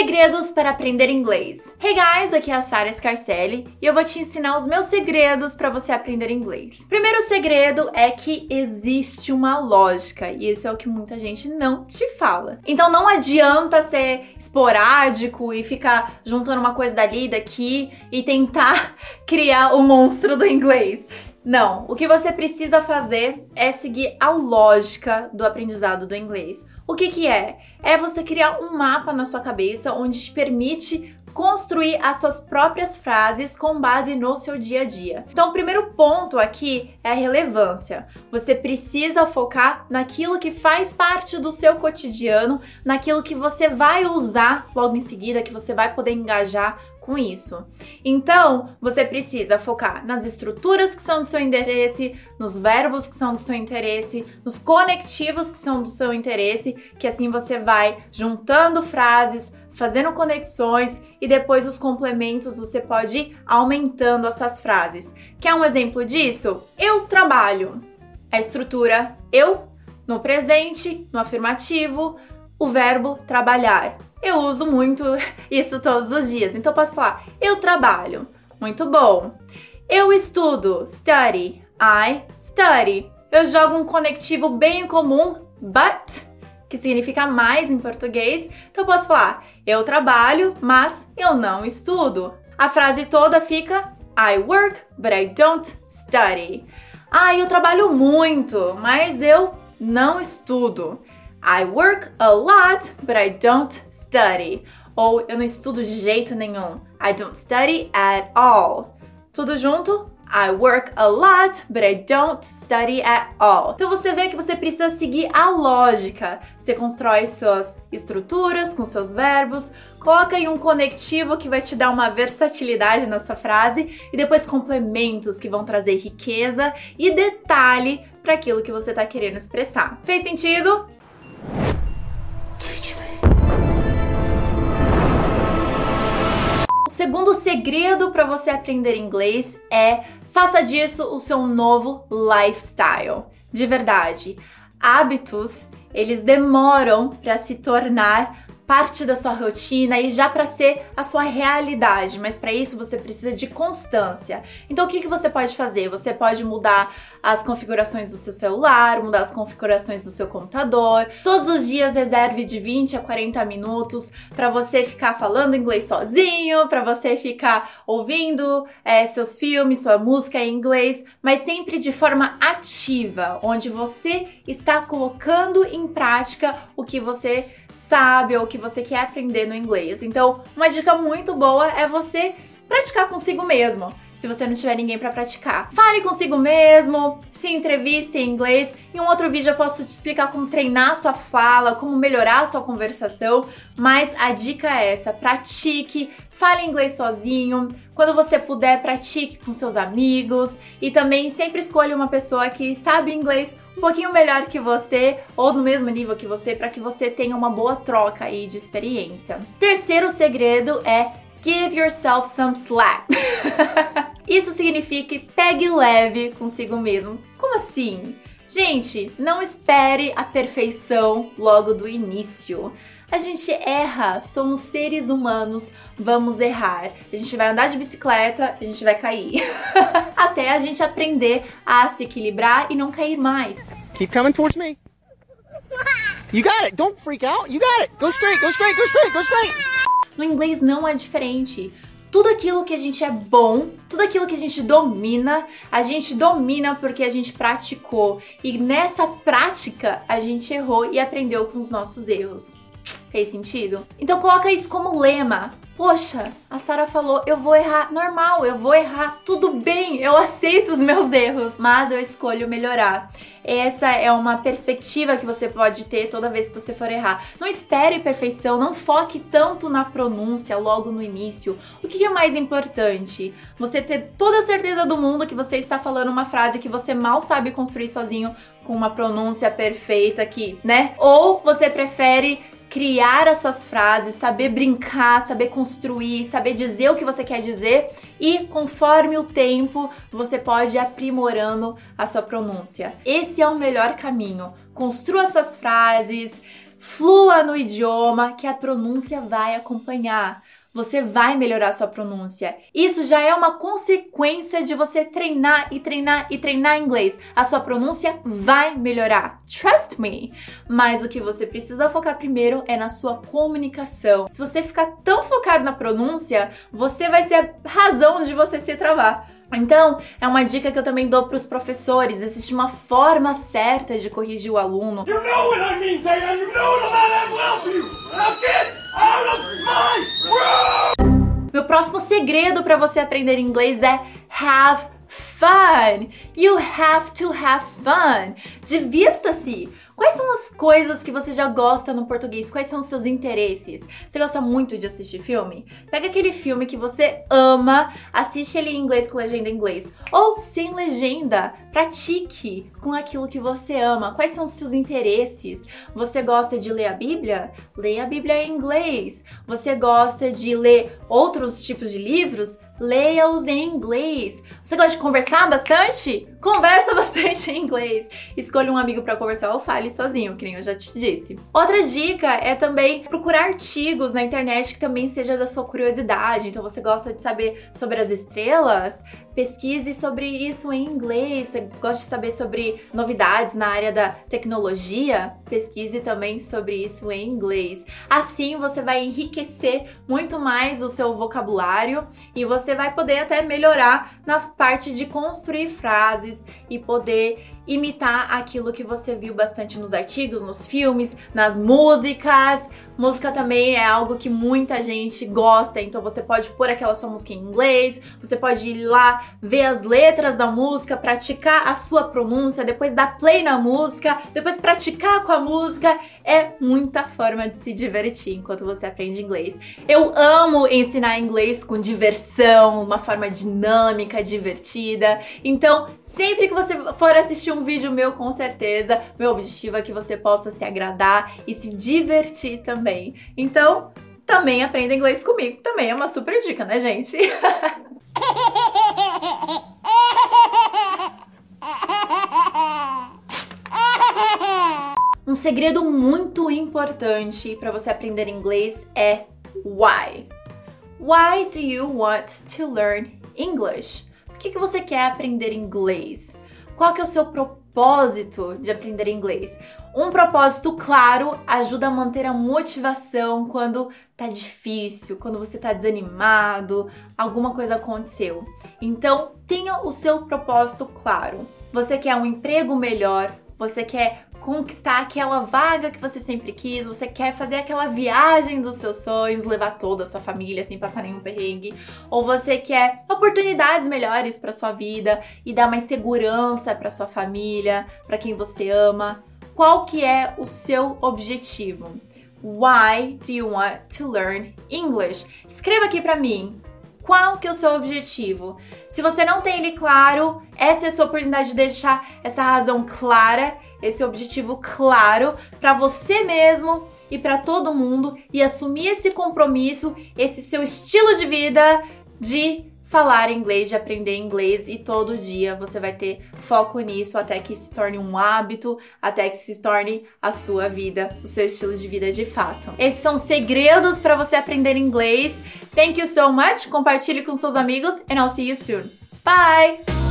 Segredos para aprender inglês. Hey guys, aqui é a Sara Scarcelli e eu vou te ensinar os meus segredos para você aprender inglês. Primeiro segredo é que existe uma lógica e isso é o que muita gente não te fala. Então não adianta ser esporádico e ficar juntando uma coisa dali e daqui e tentar criar o monstro do inglês. Não, o que você precisa fazer é seguir a lógica do aprendizado do inglês. O que, que é? É você criar um mapa na sua cabeça onde te permite construir as suas próprias frases com base no seu dia a dia. Então, o primeiro ponto aqui é a relevância. Você precisa focar naquilo que faz parte do seu cotidiano, naquilo que você vai usar logo em seguida, que você vai poder engajar com isso. Então, você precisa focar nas estruturas que são do seu interesse, nos verbos que são do seu interesse, nos conectivos que são do seu interesse, que assim você vai juntando frases, fazendo conexões e depois os complementos você pode ir aumentando essas frases. Quer um exemplo disso? Eu trabalho. A estrutura eu no presente, no afirmativo, o verbo trabalhar. Eu uso muito isso todos os dias, então posso falar eu trabalho. Muito bom. Eu estudo, study. I study. Eu jogo um conectivo bem comum, but, que significa mais em português. Então eu posso falar eu trabalho, mas eu não estudo. A frase toda fica I work, but I don't study. Ah, eu trabalho muito, mas eu não estudo. I work a lot, but I don't study. Ou eu não estudo de jeito nenhum. I don't study at all. Tudo junto? I work a lot, but I don't study at all. Então você vê que você precisa seguir a lógica. Você constrói suas estruturas com seus verbos, coloca aí um conectivo que vai te dar uma versatilidade nessa frase e depois complementos que vão trazer riqueza e detalhe para aquilo que você está querendo expressar. Fez sentido? Segundo segredo para você aprender inglês é faça disso o seu novo lifestyle. De verdade, hábitos eles demoram para se tornar parte da sua rotina e já para ser a sua realidade, mas para isso você precisa de constância. Então o que, que você pode fazer? Você pode mudar as configurações do seu celular, mudar as configurações do seu computador. Todos os dias reserve de 20 a 40 minutos para você ficar falando inglês sozinho, para você ficar ouvindo é, seus filmes, sua música em inglês, mas sempre de forma ativa, onde você está colocando em prática o que você sabe ou o que você quer aprender no inglês. Então, uma dica muito boa é você praticar consigo mesmo, se você não tiver ninguém para praticar. Fale consigo mesmo, se entreviste em inglês. Em um outro vídeo eu posso te explicar como treinar sua fala, como melhorar sua conversação, mas a dica é essa: pratique, fale inglês sozinho. Quando você puder, pratique com seus amigos e também sempre escolha uma pessoa que sabe inglês um pouquinho melhor que você ou no mesmo nível que você para que você tenha uma boa troca aí de experiência. Terceiro segredo é Give yourself some slack. Isso significa pegue leve consigo mesmo. Como assim? Gente, não espere a perfeição logo do início. A gente erra, somos seres humanos, vamos errar. A gente vai andar de bicicleta, a gente vai cair. Até a gente aprender a se equilibrar e não cair mais. Keep coming towards me. You got it. Don't freak out. You got it. Go straight, go straight, go straight, go straight. No inglês não é diferente. Tudo aquilo que a gente é bom, tudo aquilo que a gente domina, a gente domina porque a gente praticou. E nessa prática a gente errou e aprendeu com os nossos erros. Fez sentido? Então coloca isso como lema. Poxa, a Sara falou, eu vou errar normal, eu vou errar, tudo bem, eu aceito os meus erros, mas eu escolho melhorar. Essa é uma perspectiva que você pode ter toda vez que você for errar. Não espere perfeição, não foque tanto na pronúncia logo no início. O que é mais importante? Você ter toda a certeza do mundo que você está falando uma frase que você mal sabe construir sozinho com uma pronúncia perfeita aqui, né? Ou você prefere criar as suas frases, saber brincar, saber construir, saber dizer o que você quer dizer e conforme o tempo você pode ir aprimorando a sua pronúncia. Esse é o melhor caminho. Construa suas frases, Flua no idioma que a pronúncia vai acompanhar você vai melhorar sua pronúncia. Isso já é uma consequência de você treinar e treinar e treinar inglês. A sua pronúncia vai melhorar. Trust me. Mas o que você precisa focar primeiro é na sua comunicação. Se você ficar tão focado na pronúncia, você vai ser a razão de você se travar. Então, é uma dica que eu também dou para os professores. Existe uma forma certa de corrigir o aluno. You know what I mean, Diane. You know that I you. Now get out of my room! Meu próximo segredo para você aprender inglês é have fun. You have to have fun. Divirta-se. Quais são as coisas que você já gosta no português? Quais são os seus interesses? Você gosta muito de assistir filme? Pega aquele filme que você ama, assiste ele em inglês com legenda em inglês. Ou sem legenda, pratique com aquilo que você ama. Quais são os seus interesses? Você gosta de ler a Bíblia? Leia a Bíblia em inglês. Você gosta de ler outros tipos de livros? leia-os em inglês. Você gosta de conversar bastante? Conversa bastante em inglês. Escolha um amigo para conversar ou fale sozinho, que nem eu já te disse. Outra dica é também procurar artigos na internet que também seja da sua curiosidade. Então você gosta de saber sobre as estrelas? Pesquise sobre isso em inglês. Você gosta de saber sobre novidades na área da tecnologia? Pesquise também sobre isso em inglês. Assim você vai enriquecer muito mais o seu vocabulário e você vai poder até melhorar na parte de construir frases e poder imitar aquilo que você viu bastante nos artigos, nos filmes, nas músicas. Música também é algo que muita gente gosta, então você pode pôr aquela sua música em inglês, você pode ir lá ver as letras da música, praticar a sua pronúncia, depois dar play na música, depois praticar com a música. É muita forma de se divertir enquanto você aprende inglês. Eu amo ensinar inglês com diversão, uma forma dinâmica, divertida. Então, sempre que você for assistir um vídeo meu com certeza. Meu objetivo é que você possa se agradar e se divertir também. Então, também aprenda inglês comigo. Também é uma super dica, né, gente? Um segredo muito importante para você aprender inglês é why. Why do you want to learn English? Por que, que você quer aprender inglês? Qual que é o seu propósito de aprender inglês? Um propósito claro ajuda a manter a motivação quando tá difícil, quando você tá desanimado, alguma coisa aconteceu. Então, tenha o seu propósito claro. Você quer um emprego melhor, você quer conquistar aquela vaga que você sempre quis, você quer fazer aquela viagem dos seus sonhos, levar toda a sua família sem passar nenhum perrengue, ou você quer oportunidades melhores para sua vida e dar mais segurança para sua família, para quem você ama. Qual que é o seu objetivo? Why do you want to learn English? Escreva aqui para mim. Qual que é o seu objetivo? Se você não tem ele claro, essa é a sua oportunidade de deixar essa razão clara, esse objetivo claro para você mesmo e para todo mundo e assumir esse compromisso, esse seu estilo de vida de falar inglês, de aprender inglês e todo dia você vai ter foco nisso até que se torne um hábito, até que se torne a sua vida, o seu estilo de vida de fato. Esses são segredos para você aprender inglês. Thank you so much. Compartilhe com seus amigos and I'll see you soon. Bye!